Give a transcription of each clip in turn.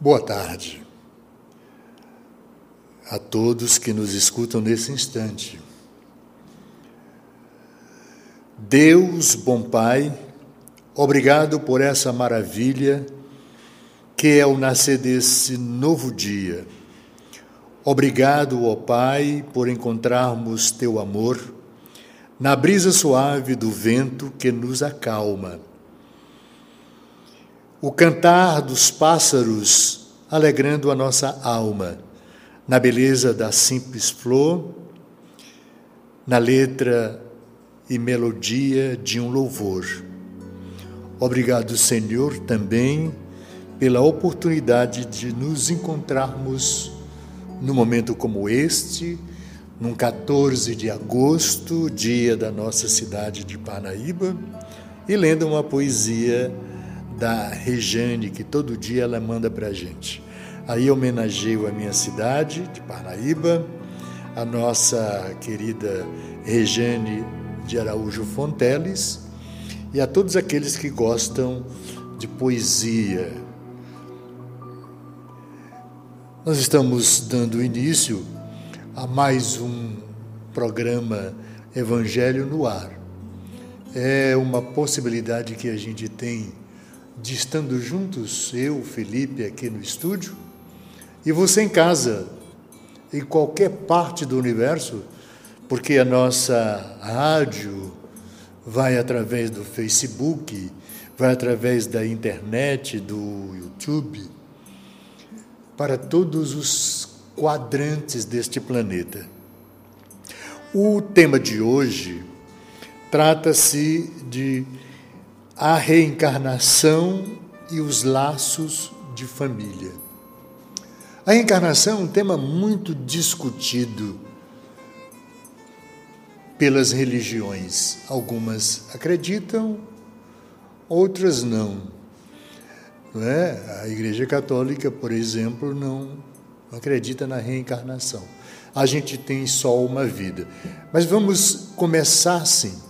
Boa tarde a todos que nos escutam nesse instante. Deus, bom Pai, obrigado por essa maravilha que é o nascer desse novo dia. Obrigado, ó Pai, por encontrarmos teu amor na brisa suave do vento que nos acalma o cantar dos pássaros alegrando a nossa alma, na beleza da simples flor, na letra e melodia de um louvor. Obrigado, Senhor, também pela oportunidade de nos encontrarmos num momento como este, num 14 de agosto, dia da nossa cidade de Paraíba, e lendo uma poesia da Rejane, que todo dia ela manda para a gente. Aí homenageio a minha cidade, de Paraíba, a nossa querida Rejane de Araújo Fonteles e a todos aqueles que gostam de poesia. Nós estamos dando início a mais um programa Evangelho no Ar. É uma possibilidade que a gente tem de estando juntos, eu, Felipe, aqui no estúdio, e você em casa, em qualquer parte do universo, porque a nossa rádio vai através do Facebook, vai através da internet, do YouTube, para todos os quadrantes deste planeta. O tema de hoje trata-se de a reencarnação e os laços de família. A reencarnação é um tema muito discutido pelas religiões. Algumas acreditam, outras não. não é? A Igreja Católica, por exemplo, não acredita na reencarnação. A gente tem só uma vida. Mas vamos começar assim.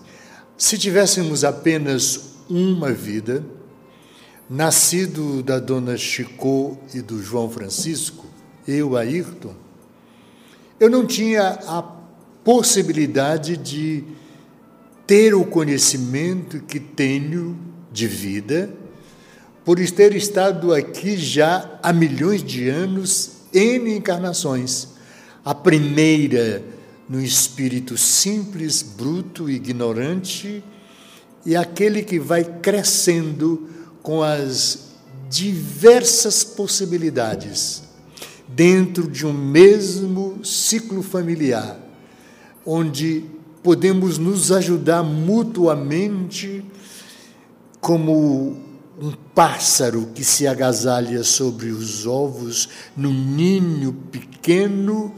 Se tivéssemos apenas uma vida, nascido da dona Chicô e do João Francisco, eu, Ayrton, eu não tinha a possibilidade de ter o conhecimento que tenho de vida, por ter estado aqui já há milhões de anos, em encarnações. A primeira no espírito simples, bruto, ignorante, e aquele que vai crescendo com as diversas possibilidades dentro de um mesmo ciclo familiar, onde podemos nos ajudar mutuamente como um pássaro que se agasalha sobre os ovos num ninho pequeno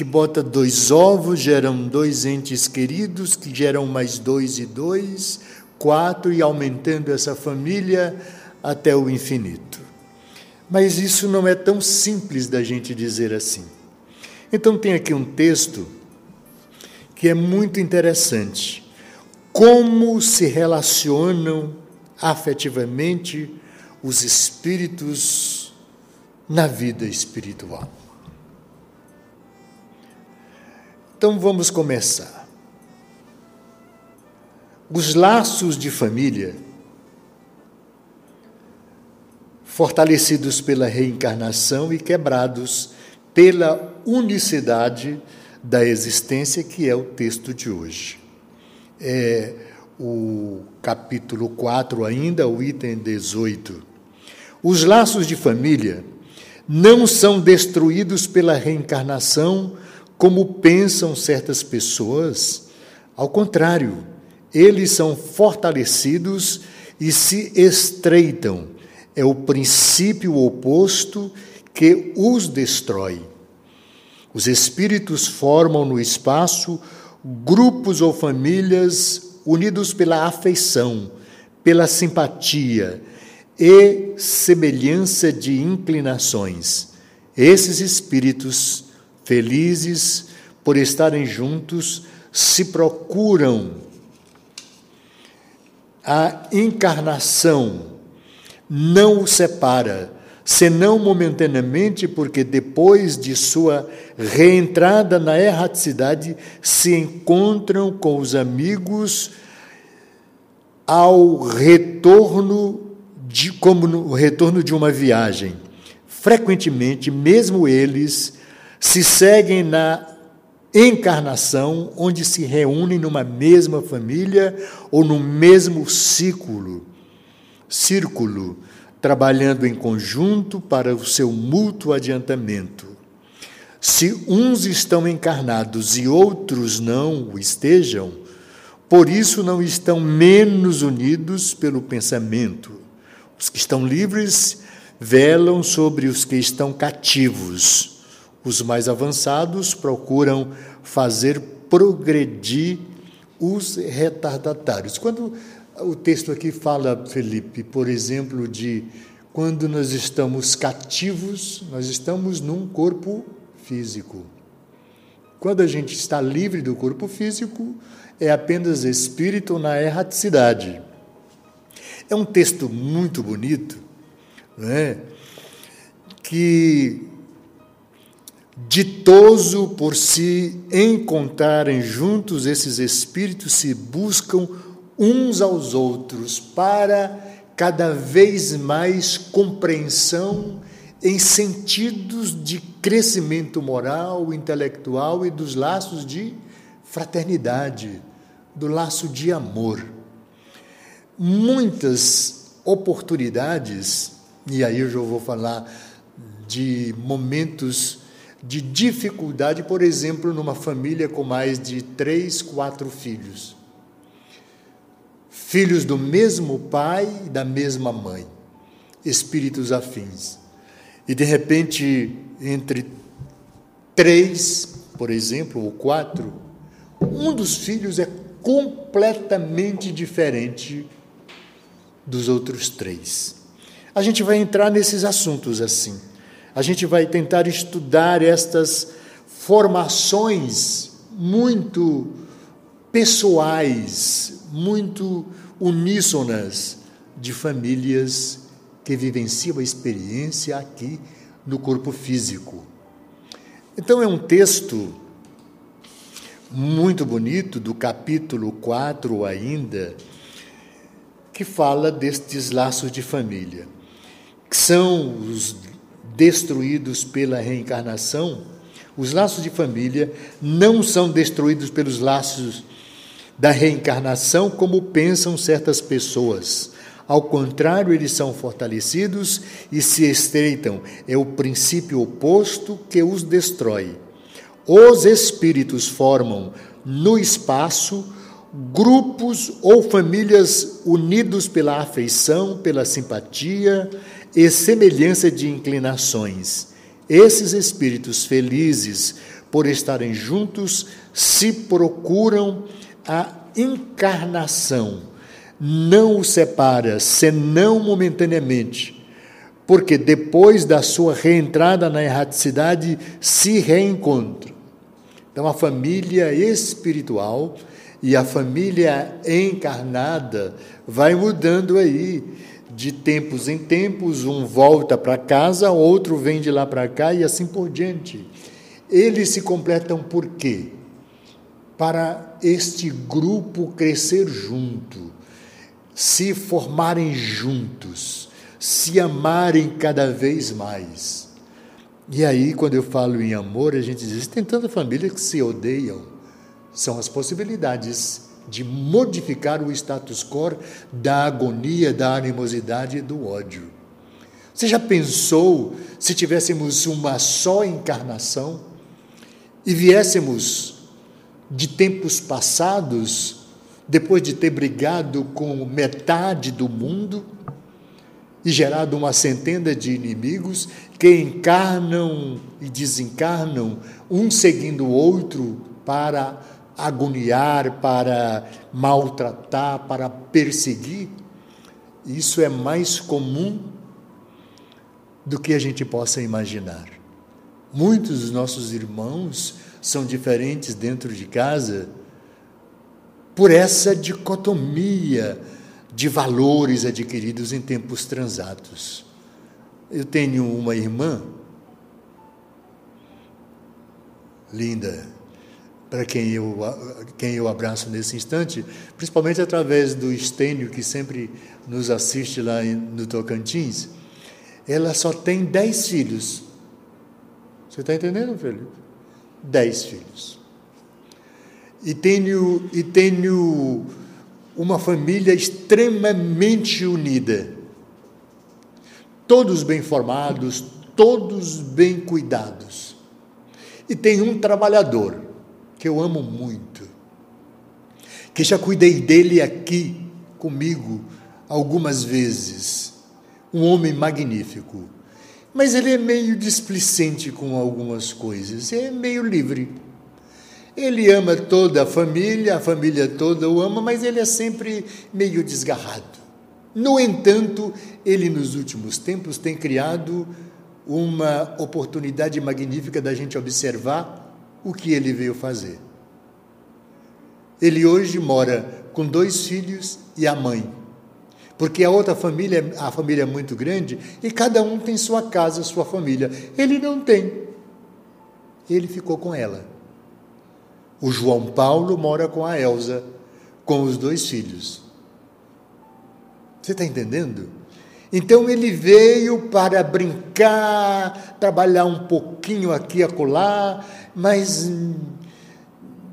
que bota dois ovos, geram dois entes queridos, que geram mais dois e dois, quatro, e aumentando essa família até o infinito. Mas isso não é tão simples da gente dizer assim. Então, tem aqui um texto que é muito interessante. Como se relacionam afetivamente os espíritos na vida espiritual. Então vamos começar. Os laços de família, fortalecidos pela reencarnação e quebrados pela unicidade da existência, que é o texto de hoje. É o capítulo 4, ainda, o item 18. Os laços de família não são destruídos pela reencarnação como pensam certas pessoas. Ao contrário, eles são fortalecidos e se estreitam. É o princípio oposto que os destrói. Os espíritos formam no espaço grupos ou famílias unidos pela afeição, pela simpatia e semelhança de inclinações. Esses espíritos felizes por estarem juntos, se procuram. A encarnação não o separa, senão momentaneamente, porque depois de sua reentrada na erraticidade se encontram com os amigos ao retorno de como no retorno de uma viagem. Frequentemente, mesmo eles se seguem na encarnação, onde se reúnem numa mesma família ou no mesmo círculo, círculo, trabalhando em conjunto para o seu mútuo adiantamento. Se uns estão encarnados e outros não o estejam, por isso não estão menos unidos pelo pensamento. Os que estão livres velam sobre os que estão cativos os mais avançados procuram fazer progredir os retardatários. Quando o texto aqui fala, Felipe, por exemplo, de quando nós estamos cativos, nós estamos num corpo físico. Quando a gente está livre do corpo físico, é apenas espírito na erraticidade. É um texto muito bonito, não é? que Ditoso por se encontrarem juntos, esses espíritos se buscam uns aos outros para cada vez mais compreensão em sentidos de crescimento moral, intelectual e dos laços de fraternidade, do laço de amor. Muitas oportunidades, e aí eu já vou falar de momentos de dificuldade, por exemplo, numa família com mais de três, quatro filhos. Filhos do mesmo pai e da mesma mãe, espíritos afins. E de repente, entre três, por exemplo, ou quatro, um dos filhos é completamente diferente dos outros três. A gente vai entrar nesses assuntos assim. A gente vai tentar estudar estas formações muito pessoais, muito uníssonas de famílias que vivenciam a experiência aqui no corpo físico. Então, é um texto muito bonito, do capítulo 4 ainda, que fala destes laços de família, que são os destruídos pela reencarnação, os laços de família não são destruídos pelos laços da reencarnação como pensam certas pessoas. Ao contrário, eles são fortalecidos e se estreitam. É o princípio oposto que os destrói. Os espíritos formam no espaço grupos ou famílias unidos pela afeição, pela simpatia e semelhança de inclinações. Esses espíritos felizes por estarem juntos se procuram a encarnação. Não os separa, senão momentaneamente, porque depois da sua reentrada na erraticidade se reencontram. Então, a família espiritual e a família encarnada vai mudando aí de tempos em tempos, um volta para casa, outro vem de lá para cá e assim por diante. Eles se completam por quê? Para este grupo crescer junto, se formarem juntos, se amarem cada vez mais. E aí, quando eu falo em amor, a gente diz: tem tanta família que se odeiam. São as possibilidades de modificar o status quo da agonia, da animosidade e do ódio. Você já pensou se tivéssemos uma só encarnação e viéssemos de tempos passados, depois de ter brigado com metade do mundo e gerado uma centena de inimigos que encarnam e desencarnam, um seguindo o outro para agoniar, para maltratar, para perseguir, isso é mais comum do que a gente possa imaginar. Muitos dos nossos irmãos são diferentes dentro de casa por essa dicotomia de valores adquiridos em tempos transatos. Eu tenho uma irmã linda, para quem eu, quem eu abraço nesse instante, principalmente através do Estênio, que sempre nos assiste lá no Tocantins. Ela só tem dez filhos. Você está entendendo, Felipe? Dez filhos. E tenho, e tenho uma família extremamente unida. Todos bem formados, todos bem cuidados. E tem um trabalhador que eu amo muito, que já cuidei dele aqui comigo algumas vezes. Um homem magnífico. Mas ele é meio displicente com algumas coisas, é meio livre. Ele ama toda a família, a família toda o ama, mas ele é sempre meio desgarrado. No entanto, ele nos últimos tempos tem criado uma oportunidade magnífica da gente observar o que ele veio fazer. Ele hoje mora com dois filhos e a mãe. Porque a outra família, a família é muito grande e cada um tem sua casa, sua família. Ele não tem. Ele ficou com ela. O João Paulo mora com a Elsa, com os dois filhos. Você está entendendo? Então ele veio para brincar, trabalhar um pouquinho aqui e acolá, mas,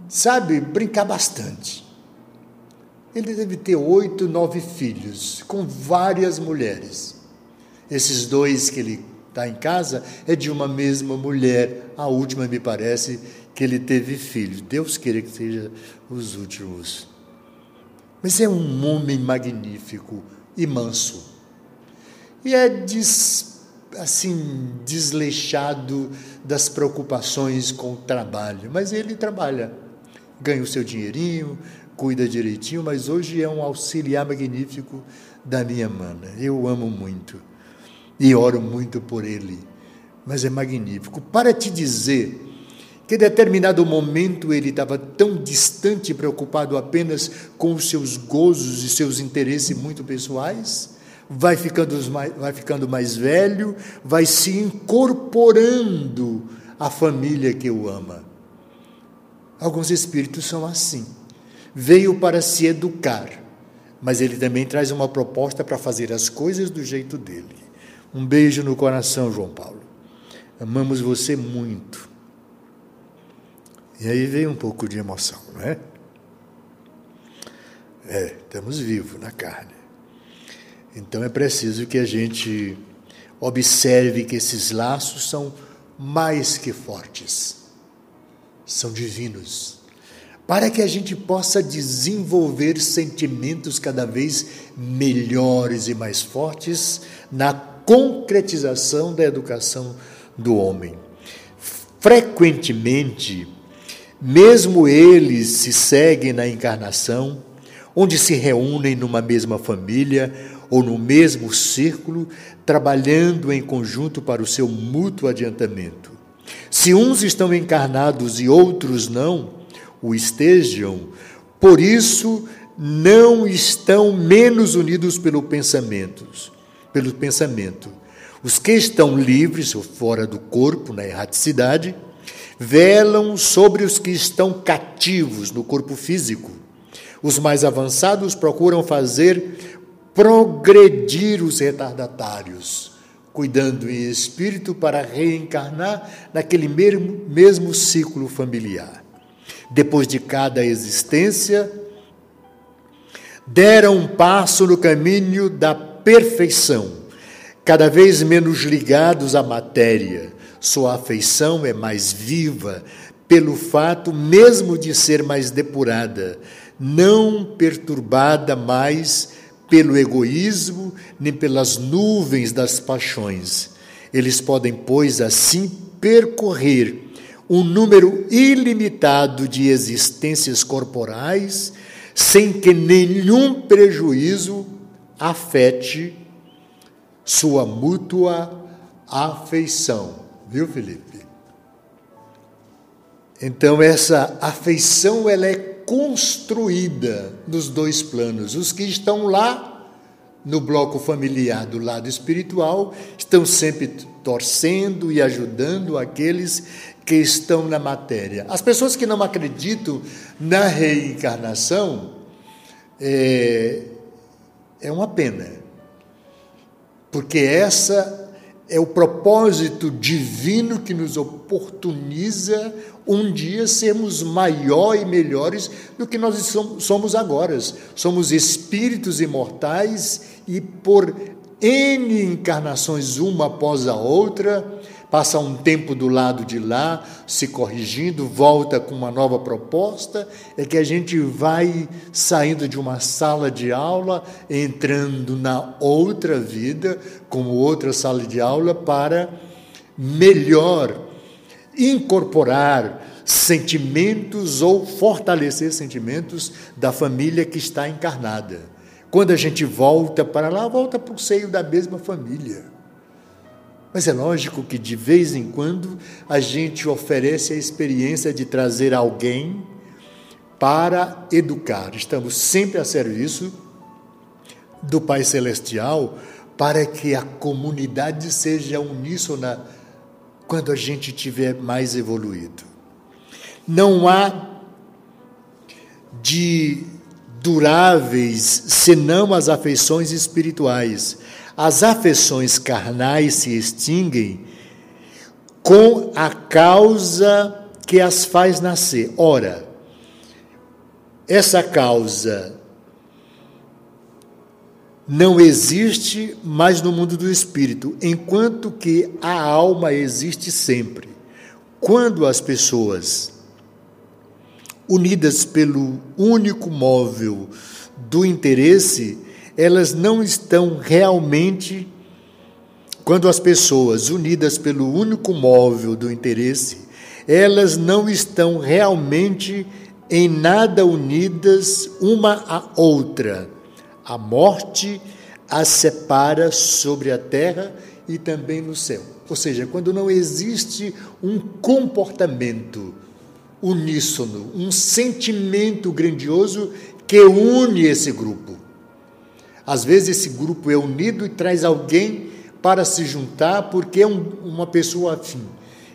sabe, brincar bastante. Ele deve ter oito, nove filhos, com várias mulheres. Esses dois que ele está em casa é de uma mesma mulher. A última, me parece, que ele teve filho. Deus queira que seja os últimos. Mas é um homem magnífico e manso. E é des, assim desleixado das preocupações com o trabalho, mas ele trabalha, ganha o seu dinheirinho, cuida direitinho, mas hoje é um auxiliar magnífico da minha mana. Eu amo muito e oro muito por ele, mas é magnífico. Para te dizer que em determinado momento ele estava tão distante, preocupado apenas com os seus gozos e seus interesses muito pessoais, vai ficando mais, vai ficando mais velho, vai se incorporando à família que o ama. Alguns espíritos são assim. Veio para se educar, mas ele também traz uma proposta para fazer as coisas do jeito dele. Um beijo no coração, João Paulo. Amamos você muito. E aí veio um pouco de emoção, não é? É, estamos vivos na carne. Então é preciso que a gente observe que esses laços são mais que fortes, são divinos, para que a gente possa desenvolver sentimentos cada vez melhores e mais fortes na concretização da educação do homem. Frequentemente, mesmo eles se seguem na encarnação, onde se reúnem numa mesma família, ou no mesmo círculo, trabalhando em conjunto para o seu mútuo adiantamento. Se uns estão encarnados e outros não o estejam, por isso não estão menos unidos pelo pensamento, pelo pensamento. Os que estão livres ou fora do corpo, na erraticidade, velam sobre os que estão cativos no corpo físico. Os mais avançados procuram fazer progredir os retardatários, cuidando em espírito para reencarnar naquele mesmo ciclo familiar. Depois de cada existência, deram um passo no caminho da perfeição, cada vez menos ligados à matéria. Sua afeição é mais viva pelo fato mesmo de ser mais depurada, não perturbada mais pelo egoísmo, nem pelas nuvens das paixões. Eles podem, pois, assim percorrer um número ilimitado de existências corporais, sem que nenhum prejuízo afete sua mútua afeição. Viu, Felipe? Então essa afeição ela é construída nos dois planos. Os que estão lá no bloco familiar do lado espiritual estão sempre torcendo e ajudando aqueles que estão na matéria. As pessoas que não acreditam na reencarnação é, é uma pena, porque essa é o propósito divino que nos oportuniza um dia sermos maior e melhores do que nós somos agora. Somos espíritos imortais e por N encarnações, uma após a outra, passa um tempo do lado de lá, se corrigindo, volta com uma nova proposta, é que a gente vai saindo de uma sala de aula, entrando na outra vida, como outra sala de aula, para melhor incorporar sentimentos ou fortalecer sentimentos da família que está encarnada. Quando a gente volta para lá, volta para o seio da mesma família. Mas é lógico que de vez em quando a gente oferece a experiência de trazer alguém para educar. Estamos sempre a serviço do Pai Celestial para que a comunidade seja uníssona quando a gente tiver mais evoluído. Não há de duráveis senão as afeições espirituais as afeições carnais se extinguem com a causa que as faz nascer. Ora, essa causa não existe mais no mundo do espírito, enquanto que a alma existe sempre. Quando as pessoas, unidas pelo único móvel do interesse, elas não estão realmente, quando as pessoas unidas pelo único móvel do interesse, elas não estão realmente em nada unidas uma à outra. A morte as separa sobre a terra e também no céu. Ou seja, quando não existe um comportamento uníssono, um sentimento grandioso que une esse grupo. Às vezes esse grupo é unido e traz alguém para se juntar porque é um, uma pessoa afim.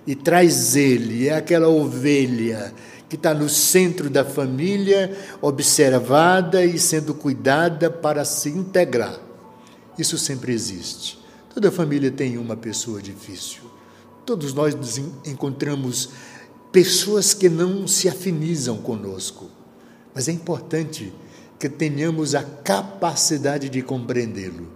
E traz ele, é aquela ovelha que está no centro da família, observada e sendo cuidada para se integrar. Isso sempre existe. Toda família tem uma pessoa difícil. Todos nós nos encontramos pessoas que não se afinizam conosco. Mas é importante que tenhamos a capacidade de compreendê-lo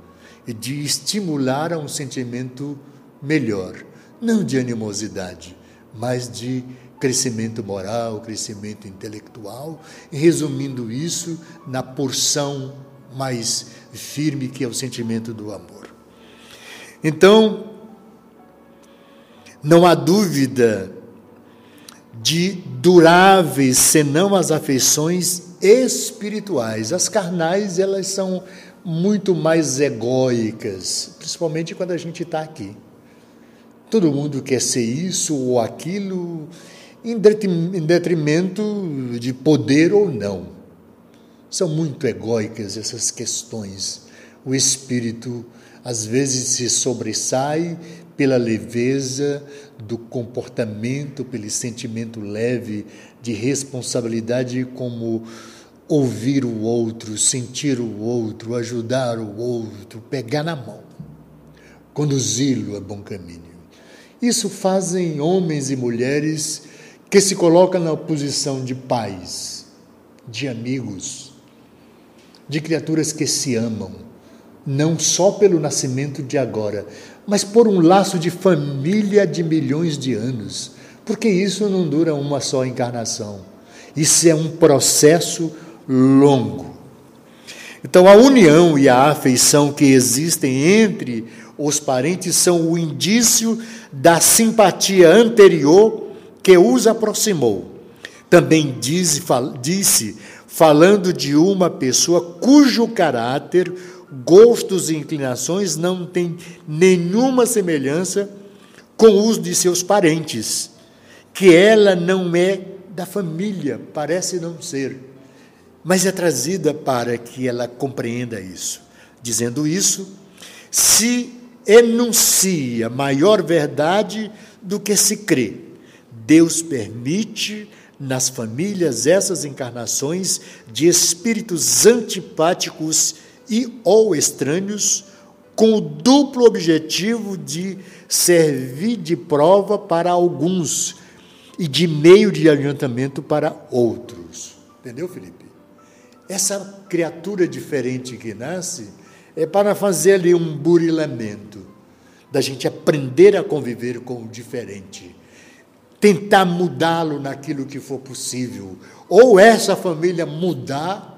e de estimular a um sentimento melhor, não de animosidade, mas de crescimento moral, crescimento intelectual, resumindo isso na porção mais firme que é o sentimento do amor. Então, não há dúvida de duráveis senão as afeições espirituais. As carnais, elas são muito mais egóicas, principalmente quando a gente está aqui. Todo mundo quer ser isso ou aquilo, em detrimento de poder ou não. São muito egóicas essas questões. O espírito às vezes se sobressai pela leveza do comportamento, pelo sentimento leve de responsabilidade, como ouvir o outro, sentir o outro, ajudar o outro, pegar na mão, conduzi-lo a bom caminho. Isso fazem homens e mulheres que se colocam na posição de pais, de amigos, de criaturas que se amam, não só pelo nascimento de agora, mas por um laço de família de milhões de anos, porque isso não dura uma só encarnação. Isso é um processo longo. Então, a união e a afeição que existem entre os parentes são o indício da simpatia anterior que os aproximou. Também disse, disse falando de uma pessoa cujo caráter gostos e inclinações não têm nenhuma semelhança com os de seus parentes, que ela não é da família, parece não ser, mas é trazida para que ela compreenda isso. Dizendo isso, se enuncia maior verdade do que se crê. Deus permite nas famílias essas encarnações de espíritos antipáticos e ou estranhos, com o duplo objetivo de servir de prova para alguns e de meio de adiantamento para outros. Entendeu, Felipe? Essa criatura diferente que nasce é para fazer ali um burilamento, da gente aprender a conviver com o diferente tentar mudá-lo naquilo que for possível, ou essa família mudar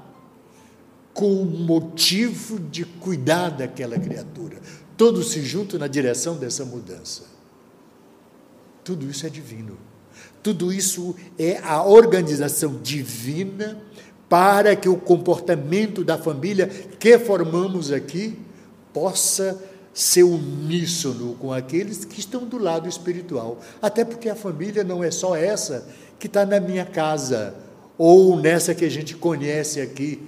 com o motivo de cuidar daquela criatura. Todos se juntam na direção dessa mudança. Tudo isso é divino. Tudo isso é a organização divina para que o comportamento da família que formamos aqui possa ser uníssono com aqueles que estão do lado espiritual. Até porque a família não é só essa que está na minha casa, ou nessa que a gente conhece aqui.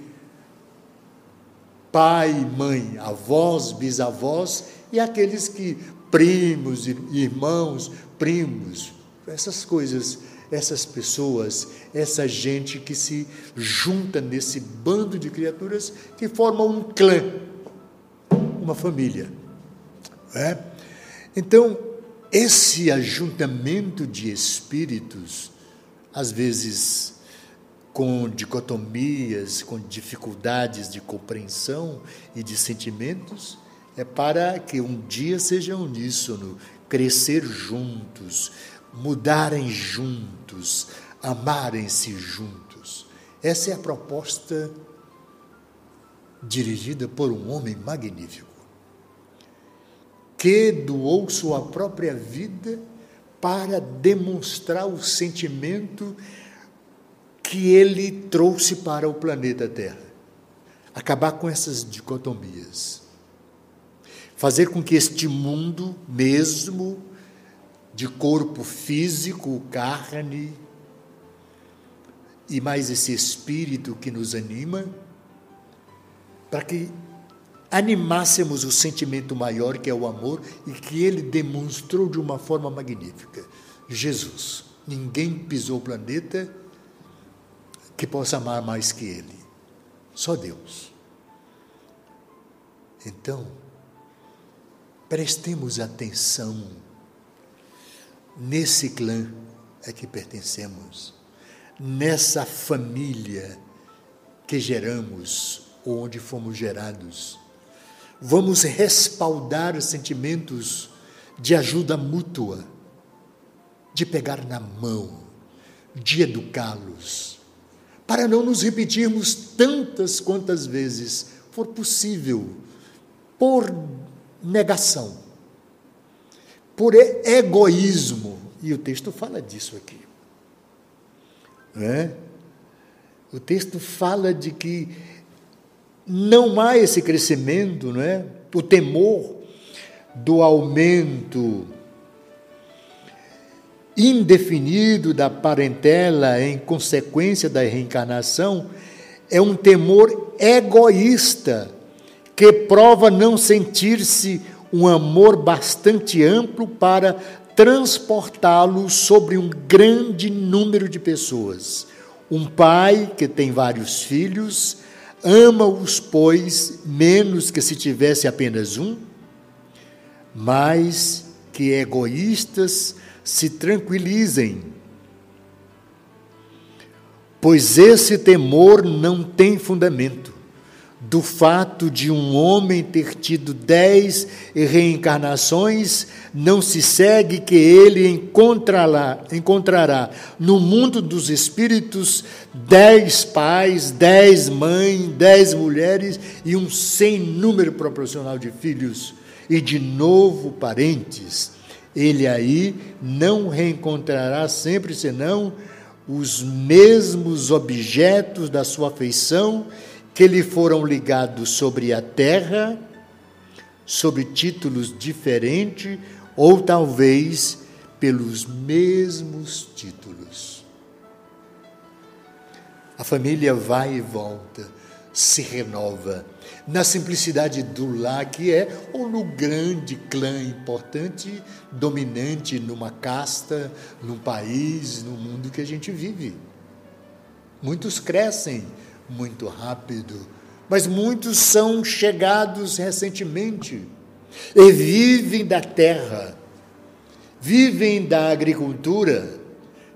Pai, mãe, avós, bisavós e aqueles que, primos, irmãos, primos, essas coisas, essas pessoas, essa gente que se junta nesse bando de criaturas que formam um clã, uma família. É? Então, esse ajuntamento de espíritos, às vezes com dicotomias, com dificuldades de compreensão e de sentimentos, é para que um dia sejam uníssono, crescer juntos, mudarem juntos, amarem-se juntos. Essa é a proposta dirigida por um homem magnífico que doou sua própria vida para demonstrar o sentimento que ele trouxe para o planeta Terra. Acabar com essas dicotomias. Fazer com que este mundo, mesmo de corpo físico, carne, e mais esse espírito que nos anima, para que animássemos o sentimento maior que é o amor e que ele demonstrou de uma forma magnífica. Jesus. Ninguém pisou o planeta que possa amar mais que ele. Só Deus. Então, prestemos atenção nesse clã a que pertencemos, nessa família que geramos, onde fomos gerados vamos respaldar sentimentos de ajuda mútua, de pegar na mão, de educá-los, para não nos repetirmos tantas quantas vezes for possível, por negação, por egoísmo, e o texto fala disso aqui. É? O texto fala de que não há esse crescimento, não é? O temor do aumento indefinido da parentela em consequência da reencarnação é um temor egoísta que prova não sentir-se um amor bastante amplo para transportá-lo sobre um grande número de pessoas. Um pai que tem vários filhos Ama-os, pois, menos que se tivesse apenas um, mas que egoístas se tranquilizem, pois esse temor não tem fundamento do fato de um homem ter tido dez reencarnações, não se segue que ele encontrará, encontrará no mundo dos espíritos dez pais, dez mães, dez mulheres e um sem número proporcional de filhos e de novo parentes. Ele aí não reencontrará sempre senão os mesmos objetos da sua afeição que lhe foram ligados sobre a terra, sob títulos diferentes, ou talvez pelos mesmos títulos. A família vai e volta, se renova na simplicidade do lar que é, ou no grande clã importante, dominante numa casta, num país, no mundo que a gente vive. Muitos crescem muito rápido, mas muitos são chegados recentemente e vivem da terra, vivem da agricultura,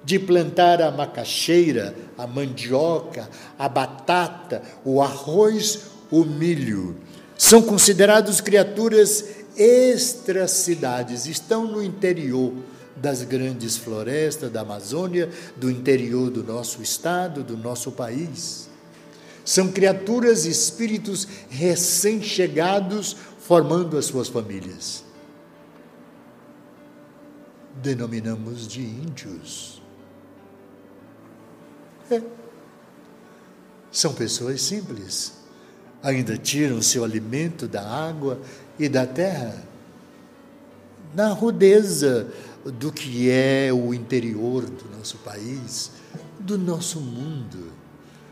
de plantar a macaxeira, a mandioca, a batata, o arroz, o milho. São considerados criaturas extra-cidades, estão no interior das grandes florestas da Amazônia, do interior do nosso estado, do nosso país. São criaturas, espíritos recém-chegados, formando as suas famílias. Denominamos de índios. É. São pessoas simples. Ainda tiram seu alimento da água e da terra. Na rudeza do que é o interior do nosso país, do nosso mundo.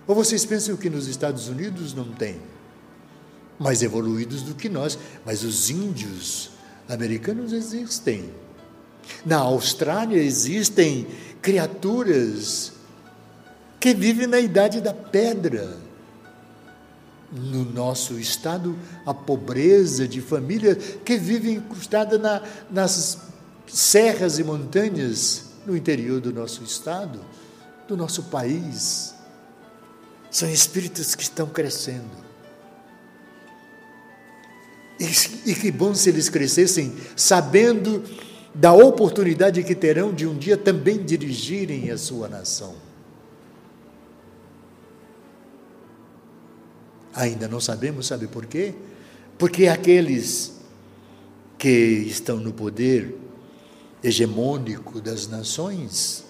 Ou vocês pensam que nos Estados Unidos não tem? Mais evoluídos do que nós, mas os índios americanos existem. Na Austrália existem criaturas que vivem na idade da pedra. No nosso estado, a pobreza de família que vive encrustada na, nas serras e montanhas no interior do nosso estado, do nosso país. São espíritos que estão crescendo. E, e que bom se eles crescessem sabendo da oportunidade que terão de um dia também dirigirem a sua nação. Ainda não sabemos, sabe por quê? Porque aqueles que estão no poder hegemônico das nações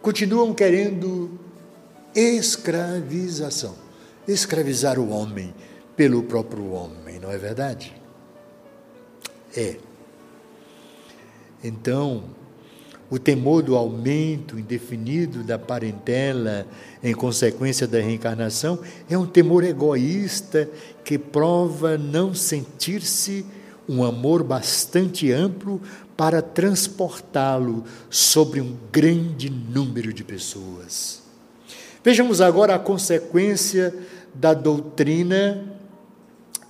continuam querendo escravização escravizar o homem pelo próprio homem, não é verdade? É. Então, o temor do aumento indefinido da parentela em consequência da reencarnação é um temor egoísta que prova não sentir-se um amor bastante amplo para transportá-lo sobre um grande número de pessoas. Vejamos agora a consequência da doutrina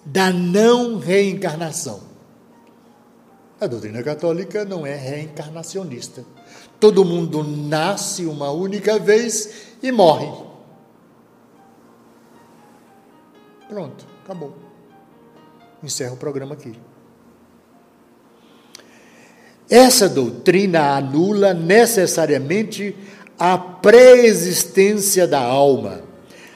da não reencarnação. A doutrina católica não é reencarnacionista. Todo mundo nasce uma única vez e morre. Pronto, acabou. Encerra o programa aqui. Essa doutrina anula necessariamente a pré-existência da alma.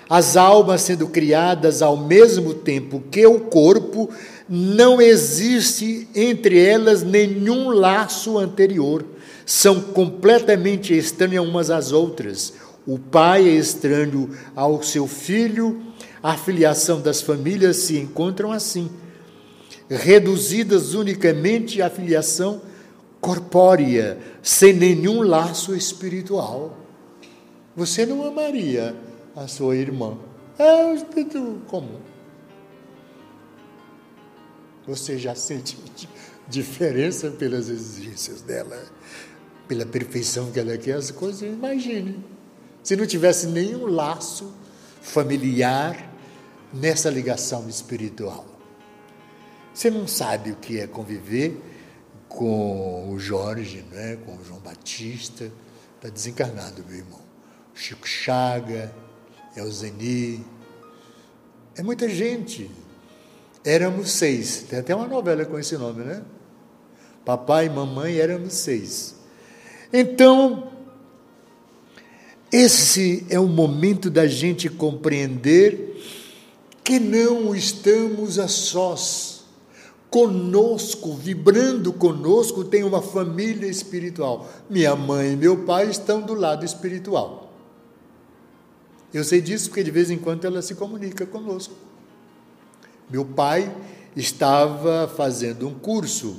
As almas sendo criadas ao mesmo tempo que o corpo não existe entre elas nenhum laço anterior. São completamente estranhas umas às outras. O pai é estranho ao seu filho, a filiação das famílias se encontram assim, reduzidas unicamente à filiação corpórea, sem nenhum laço espiritual. Você não amaria a sua irmã. É um comum. Você já sente diferença pelas exigências dela, pela perfeição que ela quer as coisas? Imagine. Se não tivesse nenhum laço familiar nessa ligação espiritual. Você não sabe o que é conviver com o Jorge, né? com o João Batista, está desencarnado, meu irmão. Chico Chaga, Elzeni. É muita gente. Éramos seis. Tem até uma novela com esse nome, né? Papai mamãe éramos seis. Então, esse é o momento da gente compreender que não estamos a sós. Conosco, vibrando conosco, tem uma família espiritual. Minha mãe e meu pai estão do lado espiritual. Eu sei disso porque de vez em quando ela se comunica conosco. Meu pai estava fazendo um curso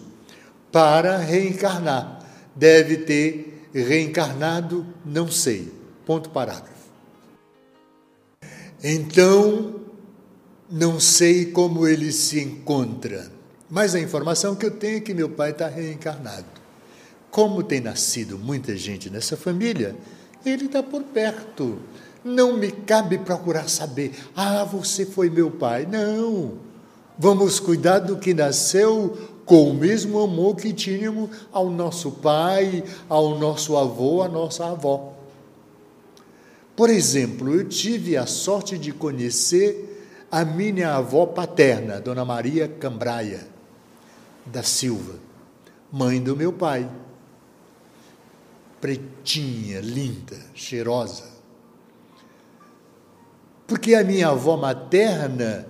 para reencarnar. Deve ter reencarnado, não sei. Ponto parágrafo. Então, Não sei como ele se encontra, mas a informação que eu tenho é que meu pai está reencarnado. Como tem nascido muita gente nessa família, ele está por perto. Não me cabe procurar saber, ah, você foi meu pai. Não. Vamos cuidar do que nasceu com o mesmo amor que tínhamos ao nosso pai, ao nosso avô, à nossa avó. Por exemplo, eu tive a sorte de conhecer a minha avó paterna, Dona Maria Cambraia da Silva, mãe do meu pai. Pretinha, linda, cheirosa. Porque a minha avó materna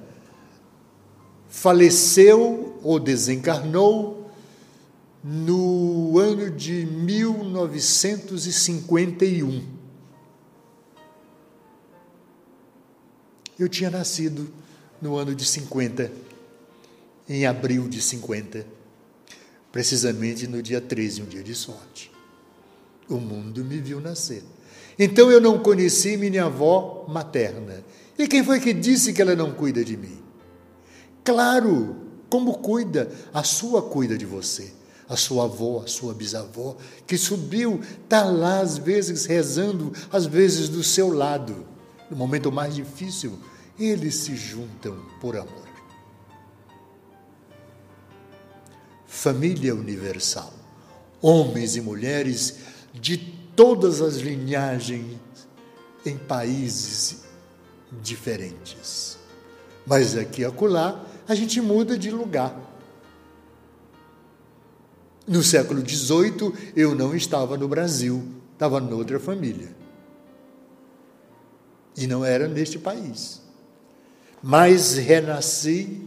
faleceu ou desencarnou no ano de 1951. Eu tinha nascido no ano de 50, em abril de 50, precisamente no dia 13, um dia de sorte. O mundo me viu nascer. Então eu não conheci minha avó materna. E quem foi que disse que ela não cuida de mim? Claro, como cuida? A sua cuida de você. A sua avó, a sua bisavó, que subiu, está lá às vezes rezando, às vezes do seu lado. No momento mais difícil, eles se juntam por amor. Família universal. Homens e mulheres de todas as linhagens em países diferentes. Mas aqui e acolá a gente muda de lugar. No século XVIII, eu não estava no Brasil, estava noutra família. E não era neste país. Mas renasci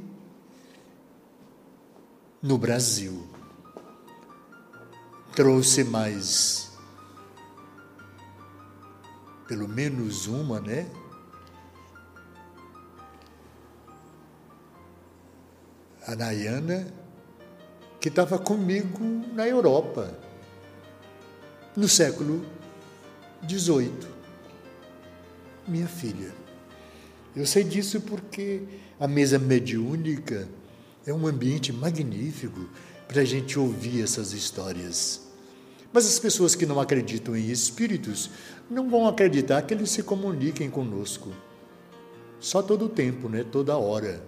no Brasil. Trouxe mais, pelo menos uma, né? a Nayana, que estava comigo na Europa, no século XVIII. Minha filha. Eu sei disso porque a mesa mediúnica é um ambiente magnífico para a gente ouvir essas histórias. Mas as pessoas que não acreditam em espíritos não vão acreditar que eles se comuniquem conosco. Só todo o tempo, né? toda hora.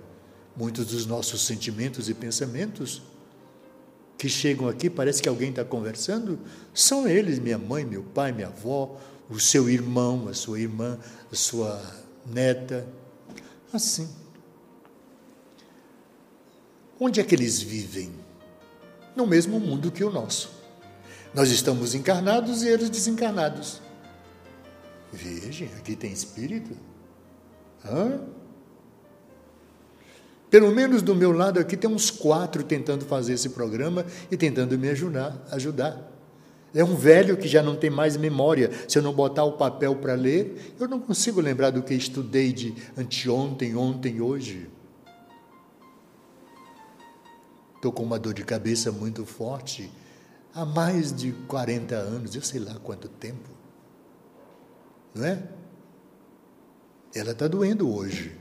Muitos dos nossos sentimentos e pensamentos que chegam aqui, parece que alguém está conversando, são eles, minha mãe, meu pai, minha avó, o seu irmão, a sua irmã, a sua neta. Assim. Onde é que eles vivem? No mesmo mundo que o nosso. Nós estamos encarnados e eles desencarnados. Vejam, aqui tem espírito. Hã? Pelo menos do meu lado aqui tem uns quatro tentando fazer esse programa e tentando me ajudar. ajudar. É um velho que já não tem mais memória. Se eu não botar o papel para ler, eu não consigo lembrar do que estudei de anteontem, ontem, hoje. Estou com uma dor de cabeça muito forte há mais de 40 anos, eu sei lá quanto tempo. Não é? Ela está doendo hoje.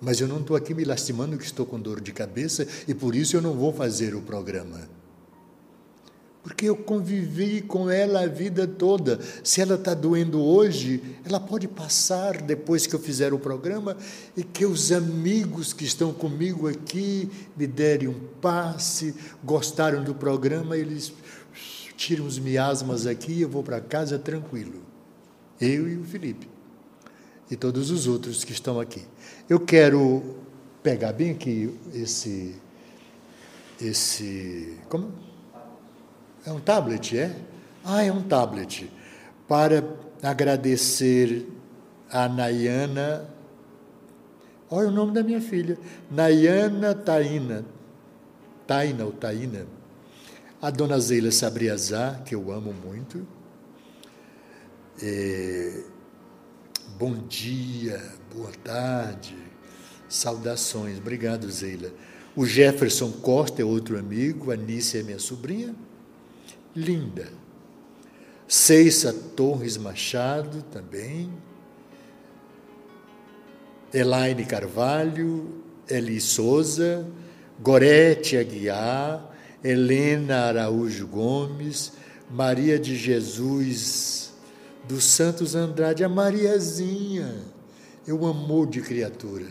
Mas eu não estou aqui me lastimando que estou com dor de cabeça e por isso eu não vou fazer o programa. Porque eu convivi com ela a vida toda. Se ela está doendo hoje, ela pode passar depois que eu fizer o programa e que os amigos que estão comigo aqui me derem um passe, gostaram do programa, eles tiram os miasmas aqui e eu vou para casa tranquilo. Eu e o Felipe. E todos os outros que estão aqui. Eu quero pegar bem aqui esse. esse como? É um tablet, é? Ah, é um tablet. Para agradecer a Nayana. Olha o nome da minha filha. Nayana Taina. Taina ou Taina. A dona Zeila Sabriazá, que eu amo muito. É, Bom dia, boa tarde, saudações. Obrigado, Zeila. O Jefferson Costa é outro amigo, a Nícia é minha sobrinha. Linda. Ceissa Torres Machado também. Elaine Carvalho, Eli Souza, Gorete Aguiar, Helena Araújo Gomes, Maria de Jesus dos Santos Andrade, a Mariazinha, é um amor de criatura,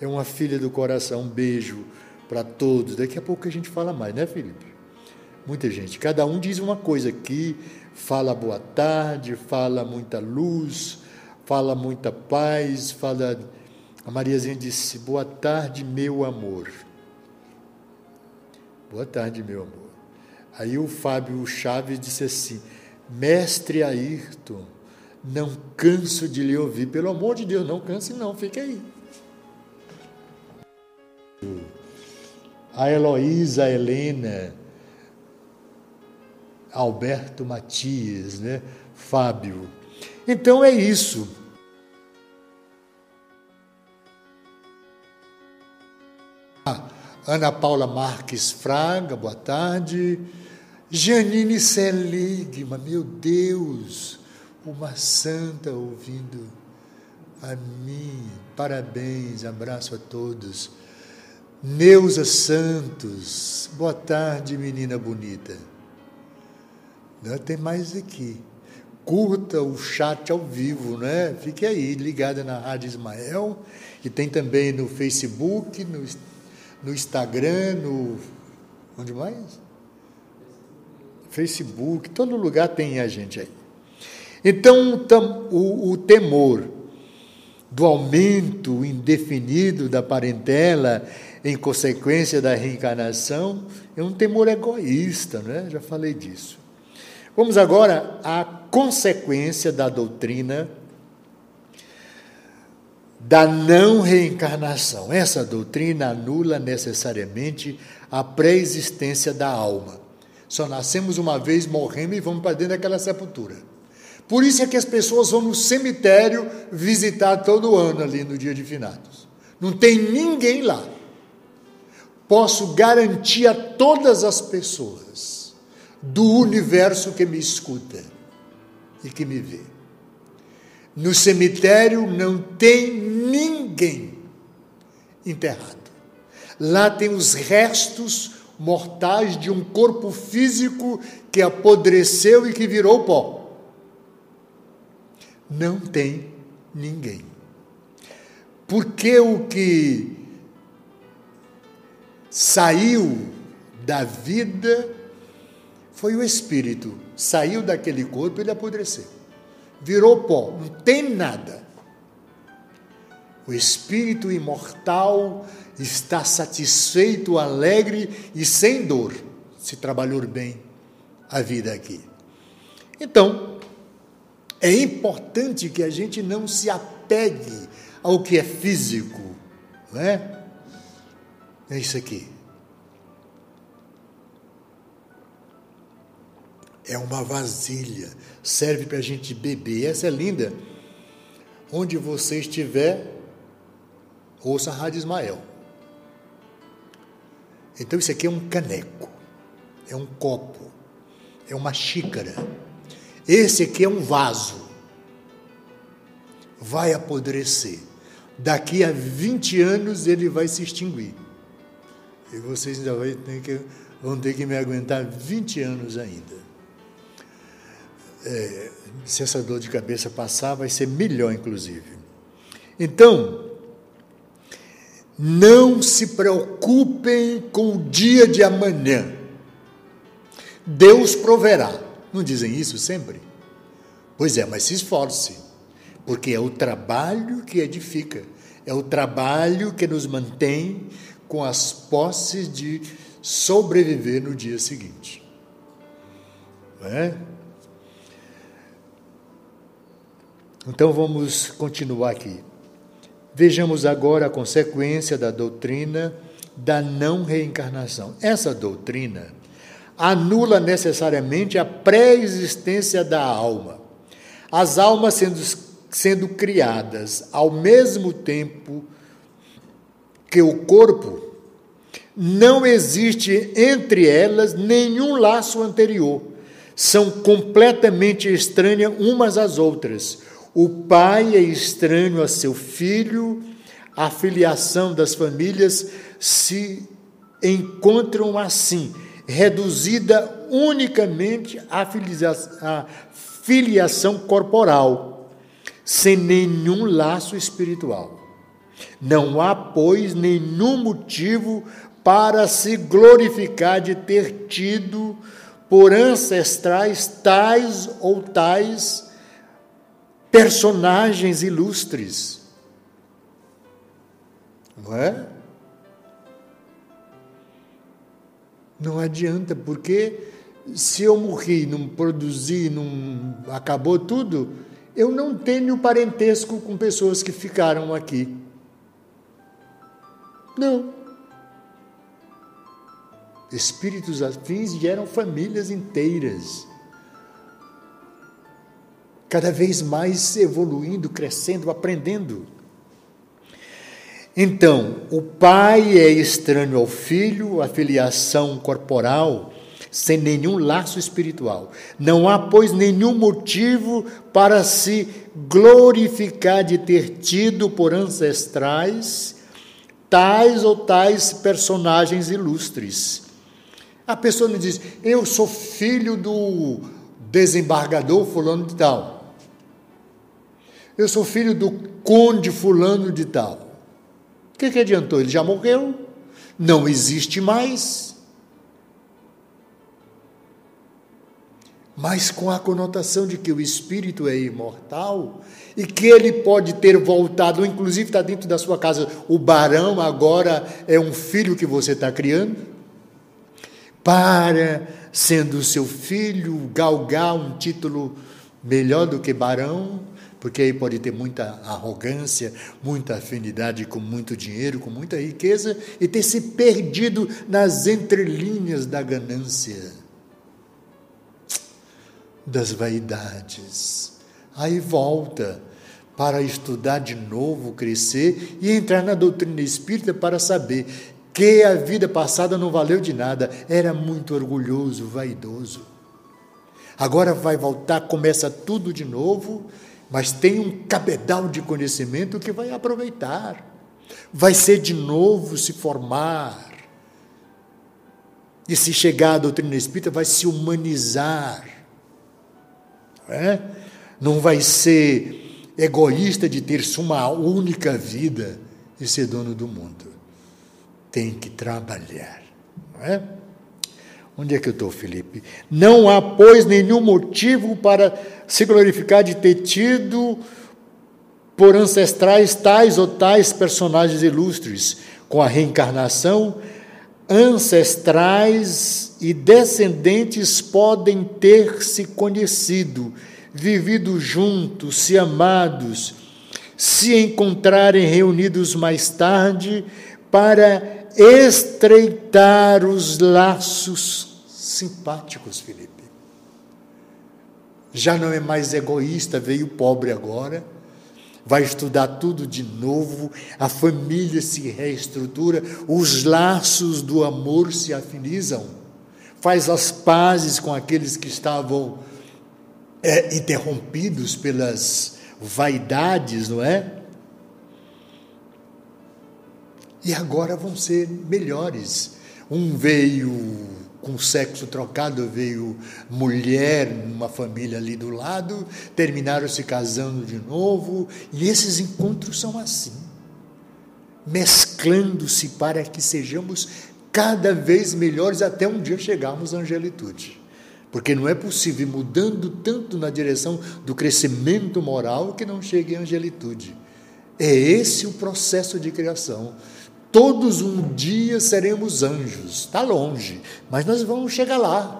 é uma filha do coração, um beijo para todos. Daqui a pouco a gente fala mais, né, Felipe? Muita gente, cada um diz uma coisa aqui, fala boa tarde, fala muita luz, fala muita paz, fala. A Mariazinha disse: Boa tarde, meu amor. Boa tarde, meu amor. Aí o Fábio Chaves disse assim: Mestre Ayrton, não canso de lhe ouvir. Pelo amor de Deus, não canse, não, fique aí. A Heloísa Helena, Alberto Matias, né? Fábio. Então é isso. Ah, Ana Paula Marques Fraga, boa tarde. Janine Seligma, meu Deus, uma santa ouvindo a mim. Parabéns, abraço a todos. Neuza Santos, boa tarde, menina bonita. Não, tem mais aqui. Curta o chat ao vivo, né? Fique aí, ligada na Rádio Ismael. E tem também no Facebook, no no Instagram, no. Onde mais? Facebook, todo lugar tem a gente aí. Então, o, o temor do aumento indefinido da parentela em consequência da reencarnação é um temor egoísta, né? já falei disso. Vamos agora à consequência da doutrina da não reencarnação. Essa doutrina anula necessariamente a pré-existência da alma. Só nascemos uma vez, morremos e vamos para dentro daquela sepultura. Por isso é que as pessoas vão no cemitério visitar todo ano ali no dia de finados. Não tem ninguém lá. Posso garantir a todas as pessoas do universo que me escuta e que me vê no cemitério não tem ninguém enterrado. Lá tem os restos mortais de um corpo físico que apodreceu e que virou pó. Não tem ninguém. Porque o que saiu da vida foi o espírito, saiu daquele corpo e ele apodreceu virou pó, não tem nada. O espírito imortal está satisfeito, alegre e sem dor, se trabalhou bem a vida aqui. Então, é importante que a gente não se apegue ao que é físico, não é? É isso aqui. É uma vasilha, serve para a gente beber. Essa é linda. Onde você estiver, ouça a Rádio Ismael. Então, isso aqui é um caneco, é um copo, é uma xícara. Esse aqui é um vaso. Vai apodrecer. Daqui a 20 anos ele vai se extinguir. E vocês ainda vão ter que, vão ter que me aguentar 20 anos ainda é, se essa dor de cabeça passar, vai ser melhor, inclusive. Então, não se preocupem com o dia de amanhã. Deus proverá. Não dizem isso sempre? Pois é, mas se esforce, porque é o trabalho que edifica, é o trabalho que nos mantém com as posses de sobreviver no dia seguinte. Não é? Então vamos continuar aqui. Vejamos agora a consequência da doutrina da não reencarnação. Essa doutrina anula necessariamente a pré-existência da alma. As almas sendo, sendo criadas ao mesmo tempo que o corpo, não existe entre elas nenhum laço anterior. São completamente estranhas umas às outras o pai é estranho a seu filho a filiação das famílias se encontram assim, reduzida unicamente à filiação corporal, sem nenhum laço espiritual. Não há, pois, nenhum motivo para se glorificar de ter tido por ancestrais tais ou tais personagens ilustres. Não é? Não adianta, porque se eu morri, não produzi, não acabou tudo, eu não tenho parentesco com pessoas que ficaram aqui. Não. Espíritos afins geram famílias inteiras. Cada vez mais evoluindo, crescendo, aprendendo. Então, o pai é estranho ao filho, a filiação corporal, sem nenhum laço espiritual. Não há, pois, nenhum motivo para se glorificar de ter tido por ancestrais tais ou tais personagens ilustres. A pessoa me diz: Eu sou filho do desembargador Fulano de Tal. Eu sou filho do conde Fulano de Tal que, que adiantou? Ele já morreu, não existe mais. Mas com a conotação de que o espírito é imortal e que ele pode ter voltado, inclusive está dentro da sua casa, o barão agora é um filho que você está criando, para, sendo seu filho, galgar um título melhor do que barão, porque aí pode ter muita arrogância, muita afinidade com muito dinheiro, com muita riqueza e ter se perdido nas entrelinhas da ganância, das vaidades. Aí volta para estudar de novo, crescer e entrar na doutrina espírita para saber que a vida passada não valeu de nada, era muito orgulhoso, vaidoso. Agora vai voltar, começa tudo de novo mas tem um cabedal de conhecimento que vai aproveitar, vai ser de novo se formar. E se chegar à doutrina espírita, vai se humanizar. Não, é? não vai ser egoísta de ter uma única vida e ser dono do mundo. Tem que trabalhar. Não é? Onde é que eu estou, Felipe? Não há, pois, nenhum motivo para se glorificar de ter tido por ancestrais tais ou tais personagens ilustres, com a reencarnação, ancestrais e descendentes podem ter se conhecido, vivido juntos, se amados, se encontrarem reunidos mais tarde para estreitar os laços simpáticos, Felipe. Já não é mais egoísta, veio pobre agora, vai estudar tudo de novo, a família se reestrutura, os laços do amor se afinizam, faz as pazes com aqueles que estavam é, interrompidos pelas vaidades, não é? E agora vão ser melhores. Um veio com sexo trocado, veio mulher numa família ali do lado, terminaram se casando de novo, e esses encontros são assim, mesclando-se para que sejamos cada vez melhores até um dia chegarmos à angelitude. Porque não é possível ir mudando tanto na direção do crescimento moral que não chegue à angelitude. É esse o processo de criação. Todos um dia seremos anjos. Está longe, mas nós vamos chegar lá.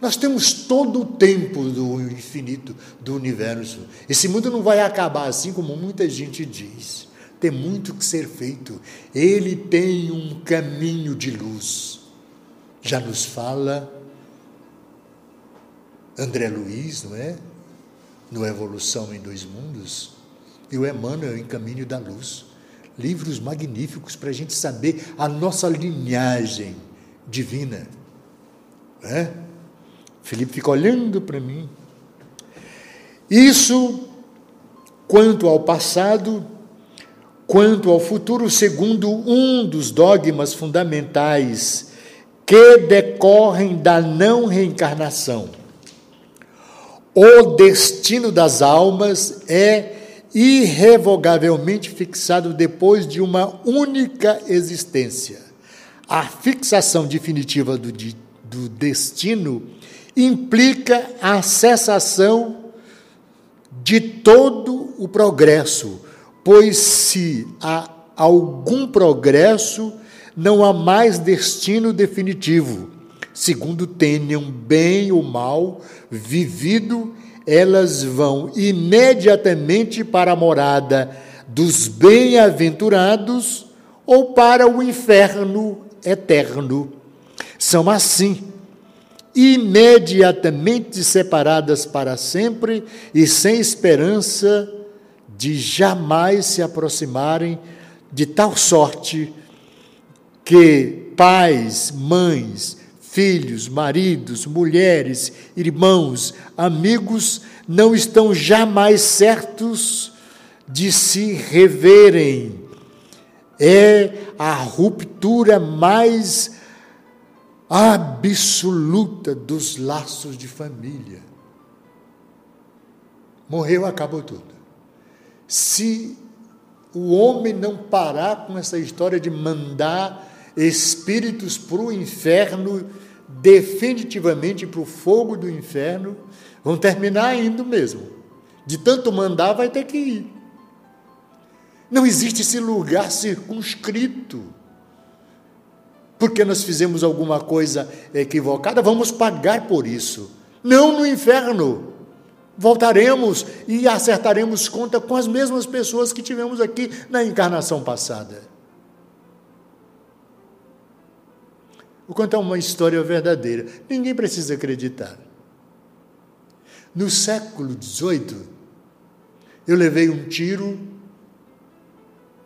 Nós temos todo o tempo do infinito, do universo. Esse mundo não vai acabar assim como muita gente diz. Tem muito que ser feito. Ele tem um caminho de luz. Já nos fala André Luiz, não é? No Evolução em Dois Mundos. E o Emmanuel em Caminho da Luz livros magníficos para a gente saber a nossa linhagem divina. É? Felipe fica olhando para mim. Isso, quanto ao passado, quanto ao futuro, segundo um dos dogmas fundamentais que decorrem da não reencarnação. O destino das almas é irrevogavelmente fixado depois de uma única existência. A fixação definitiva do, do destino implica a cessação de todo o progresso, pois se há algum progresso, não há mais destino definitivo. Segundo tenham bem ou mal vivido, elas vão imediatamente para a morada dos bem-aventurados ou para o inferno eterno. São assim imediatamente separadas para sempre e sem esperança de jamais se aproximarem, de tal sorte que pais, mães, filhos, maridos, mulheres, irmãos, amigos não estão jamais certos de se reverem. É a ruptura mais absoluta dos laços de família. Morreu, acabou tudo. Se o homem não parar com essa história de mandar espíritos para o inferno, definitivamente para o fogo do inferno, vão terminar indo mesmo. De tanto mandar, vai ter que ir. Não existe esse lugar circunscrito porque nós fizemos alguma coisa equivocada, vamos pagar por isso. Não no inferno. Voltaremos e acertaremos conta com as mesmas pessoas que tivemos aqui na encarnação passada. Vou contar uma história verdadeira. Ninguém precisa acreditar. No século XVIII, eu levei um tiro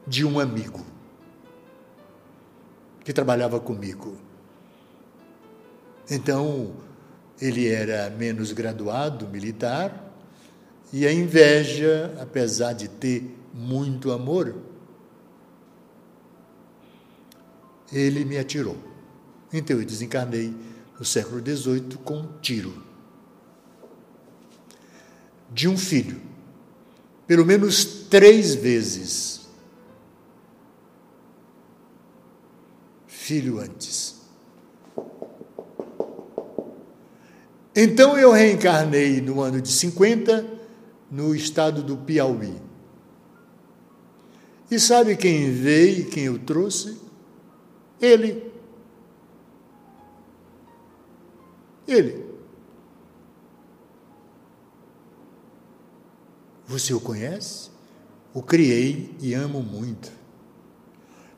de um amigo que trabalhava comigo. Então, ele era menos graduado militar e a inveja, apesar de ter muito amor, ele me atirou. Então eu desencarnei no século XVIII com um tiro de um filho, pelo menos três vezes filho antes. Então eu reencarnei no ano de 50 no estado do Piauí. E sabe quem veio e quem eu trouxe? Ele. Ele. Você o conhece? O criei e amo muito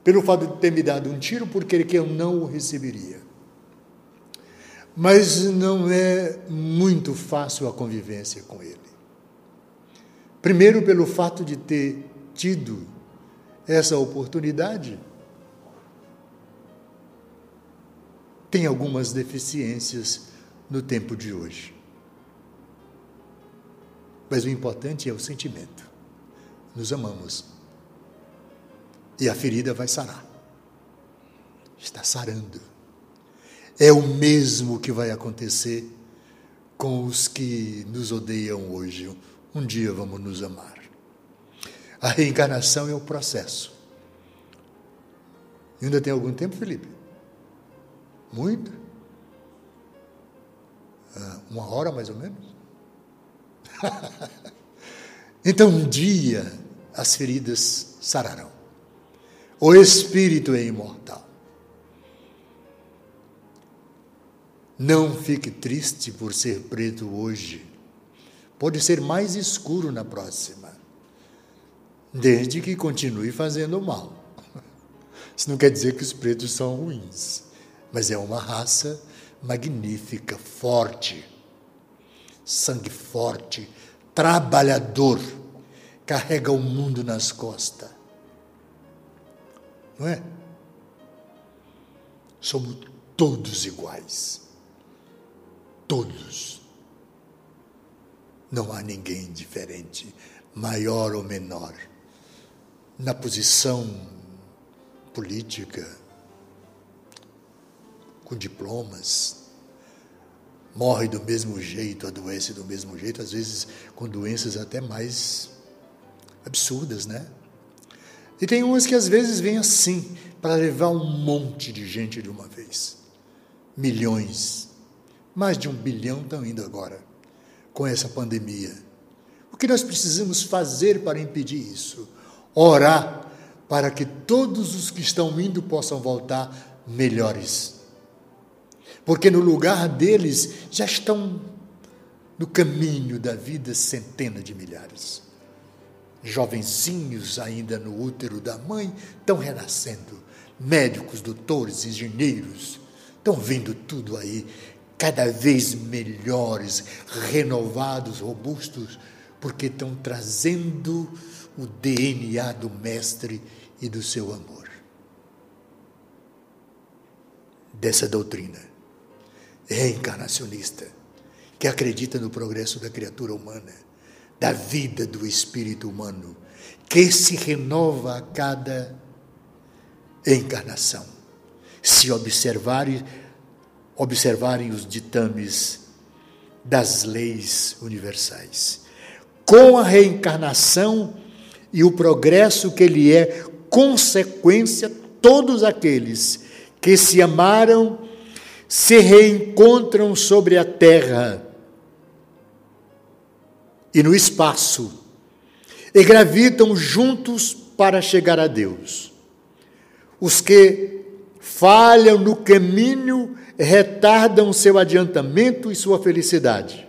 pelo fato de ter me dado um tiro, porque que eu não o receberia. Mas não é muito fácil a convivência com ele. Primeiro, pelo fato de ter tido essa oportunidade, tem algumas deficiências no tempo de hoje. Mas o importante é o sentimento. Nos amamos e a ferida vai sarar. Está sarando. É o mesmo que vai acontecer com os que nos odeiam hoje. Um dia vamos nos amar. A reencarnação é o processo. ainda tem algum tempo, Felipe? Muito? Ah, uma hora mais ou menos? então, um dia as feridas sararão. O espírito é imortal. Não fique triste por ser preto hoje. Pode ser mais escuro na próxima. Desde que continue fazendo mal. Isso não quer dizer que os pretos são ruins, mas é uma raça magnífica, forte, sangue forte, trabalhador, carrega o mundo nas costas não é? Somos todos iguais. Todos. Não há ninguém diferente, maior ou menor. na posição política, com diplomas, morre do mesmo jeito, adoece do mesmo jeito, às vezes com doenças até mais absurdas, né? E tem umas que às vezes vêm assim, para levar um monte de gente de uma vez. Milhões. Mais de um bilhão estão indo agora, com essa pandemia. O que nós precisamos fazer para impedir isso? Orar para que todos os que estão indo possam voltar melhores. Porque no lugar deles já estão no caminho da vida centenas de milhares jovenzinhos ainda no útero da mãe, estão renascendo. Médicos, doutores, engenheiros, estão vindo tudo aí, cada vez melhores, renovados, robustos, porque estão trazendo o DNA do Mestre e do seu amor. Dessa doutrina reencarnacionista, que acredita no progresso da criatura humana da vida do espírito humano, que se renova a cada encarnação. Se observarem, observarem os ditames das leis universais. Com a reencarnação e o progresso que ele é consequência, todos aqueles que se amaram se reencontram sobre a terra e no espaço, e gravitam juntos para chegar a Deus. Os que falham no caminho retardam seu adiantamento e sua felicidade.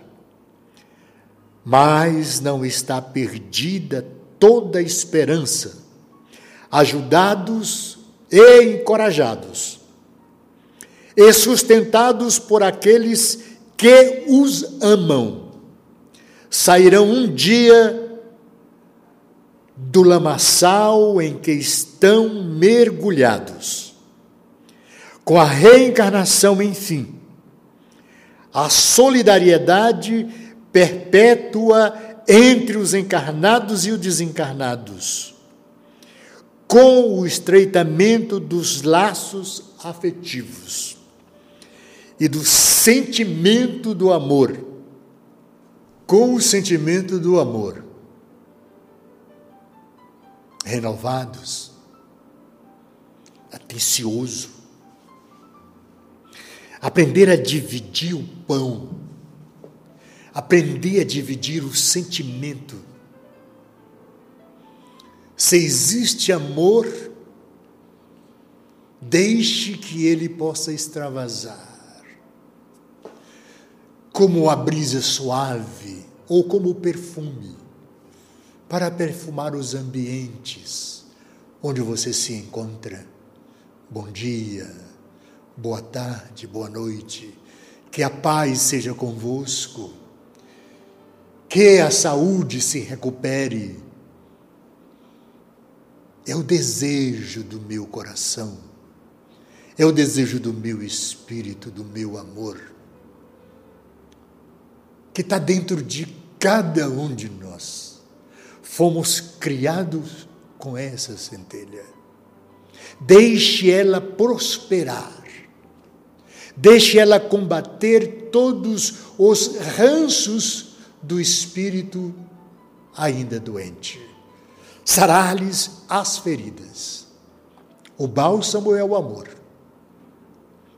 Mas não está perdida toda a esperança. Ajudados e encorajados, e sustentados por aqueles que os amam sairão um dia do lamaçal em que estão mergulhados. Com a reencarnação, enfim, a solidariedade perpétua entre os encarnados e os desencarnados, com o estreitamento dos laços afetivos e do sentimento do amor. Com o sentimento do amor, renovados, atencioso, aprender a dividir o pão, aprender a dividir o sentimento. Se existe amor, deixe que ele possa extravasar como a brisa suave ou como o perfume, para perfumar os ambientes onde você se encontra. Bom dia, boa tarde, boa noite, que a paz seja convosco, que a saúde se recupere. É o desejo do meu coração, é o desejo do meu espírito, do meu amor que está dentro de cada um de nós. Fomos criados com essa centelha. Deixe ela prosperar. Deixe ela combater todos os ranços do espírito ainda doente. Sarar-lhes as feridas. O bálsamo é o amor.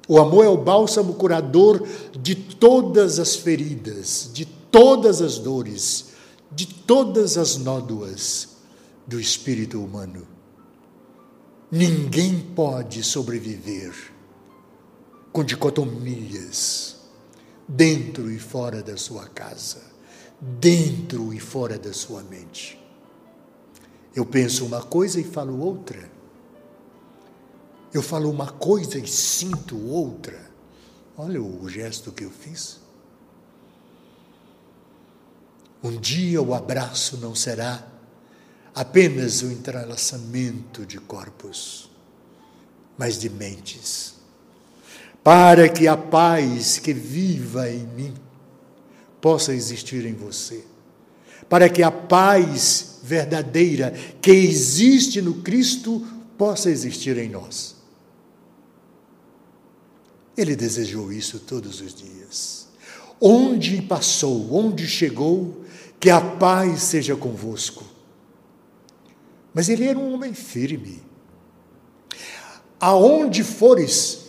O amor é o bálsamo curador de todas as feridas, de todas as dores, de todas as nódoas do espírito humano. Ninguém pode sobreviver com dicotomias dentro e fora da sua casa, dentro e fora da sua mente. Eu penso uma coisa e falo outra. Eu falo uma coisa e sinto outra. Olha o gesto que eu fiz. Um dia o abraço não será apenas o entrelaçamento de corpos, mas de mentes. Para que a paz que viva em mim possa existir em você. para que a paz verdadeira que existe no Cristo possa existir em nós. Ele desejou isso todos os dias. Onde passou, onde chegou, que a paz seja convosco. Mas ele era um homem firme. Aonde fores,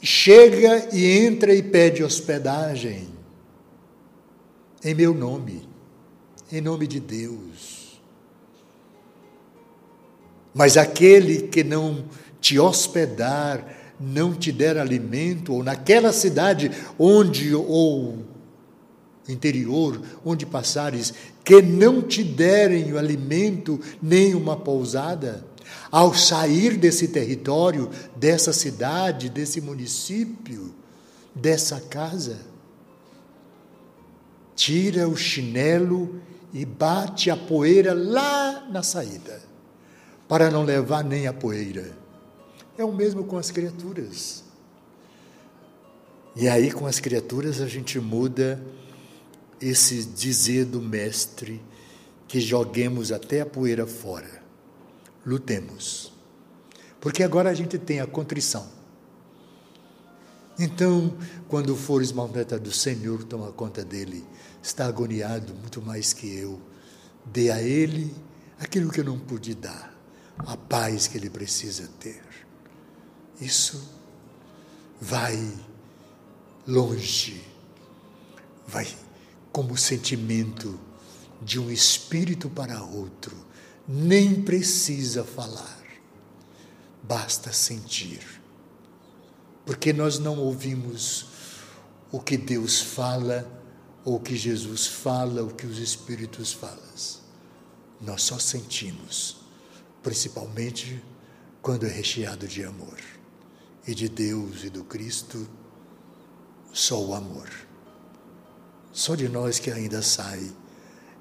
chega e entra e pede hospedagem em meu nome, em nome de Deus. Mas aquele que não te hospedar, não te der alimento, ou naquela cidade onde, ou interior, onde passares, que não te derem o alimento nem uma pousada, ao sair desse território, dessa cidade, desse município, dessa casa, tira o chinelo e bate a poeira lá na saída, para não levar nem a poeira. É o mesmo com as criaturas. E aí, com as criaturas, a gente muda esse dizer do Mestre que joguemos até a poeira fora. Lutemos. Porque agora a gente tem a contrição. Então, quando fores maltratado, Senhor toma conta dele. Está agoniado muito mais que eu. Dê a ele aquilo que eu não pude dar, a paz que ele precisa ter. Isso vai longe, vai como sentimento de um espírito para outro, nem precisa falar, basta sentir. Porque nós não ouvimos o que Deus fala, ou o que Jesus fala, o que os Espíritos falam. Nós só sentimos, principalmente quando é recheado de amor. E de Deus e do Cristo, só o amor. Só de nós que ainda sai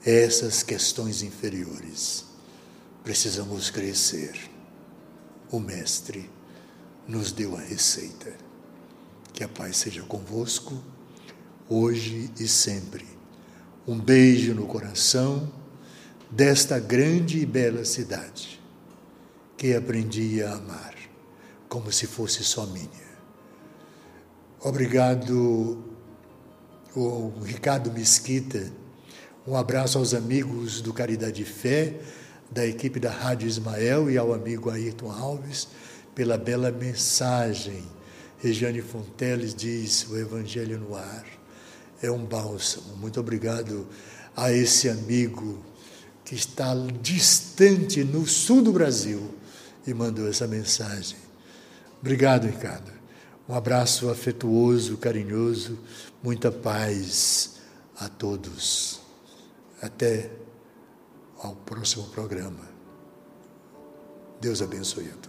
essas questões inferiores. Precisamos crescer. O Mestre nos deu a receita. Que a paz seja convosco, hoje e sempre. Um beijo no coração desta grande e bela cidade, que aprendi a amar, como se fosse só minha. Obrigado o Ricardo Mesquita. Um abraço aos amigos do Caridade Fé, da equipe da Rádio Ismael e ao amigo Ayrton Alves, pela bela mensagem. Regiane Fonteles diz: o Evangelho no ar é um bálsamo. Muito obrigado a esse amigo que está distante no sul do Brasil e mandou essa mensagem. Obrigado, Ricardo. Um abraço afetuoso, carinhoso, muita paz a todos. Até ao próximo programa. Deus abençoe a todos.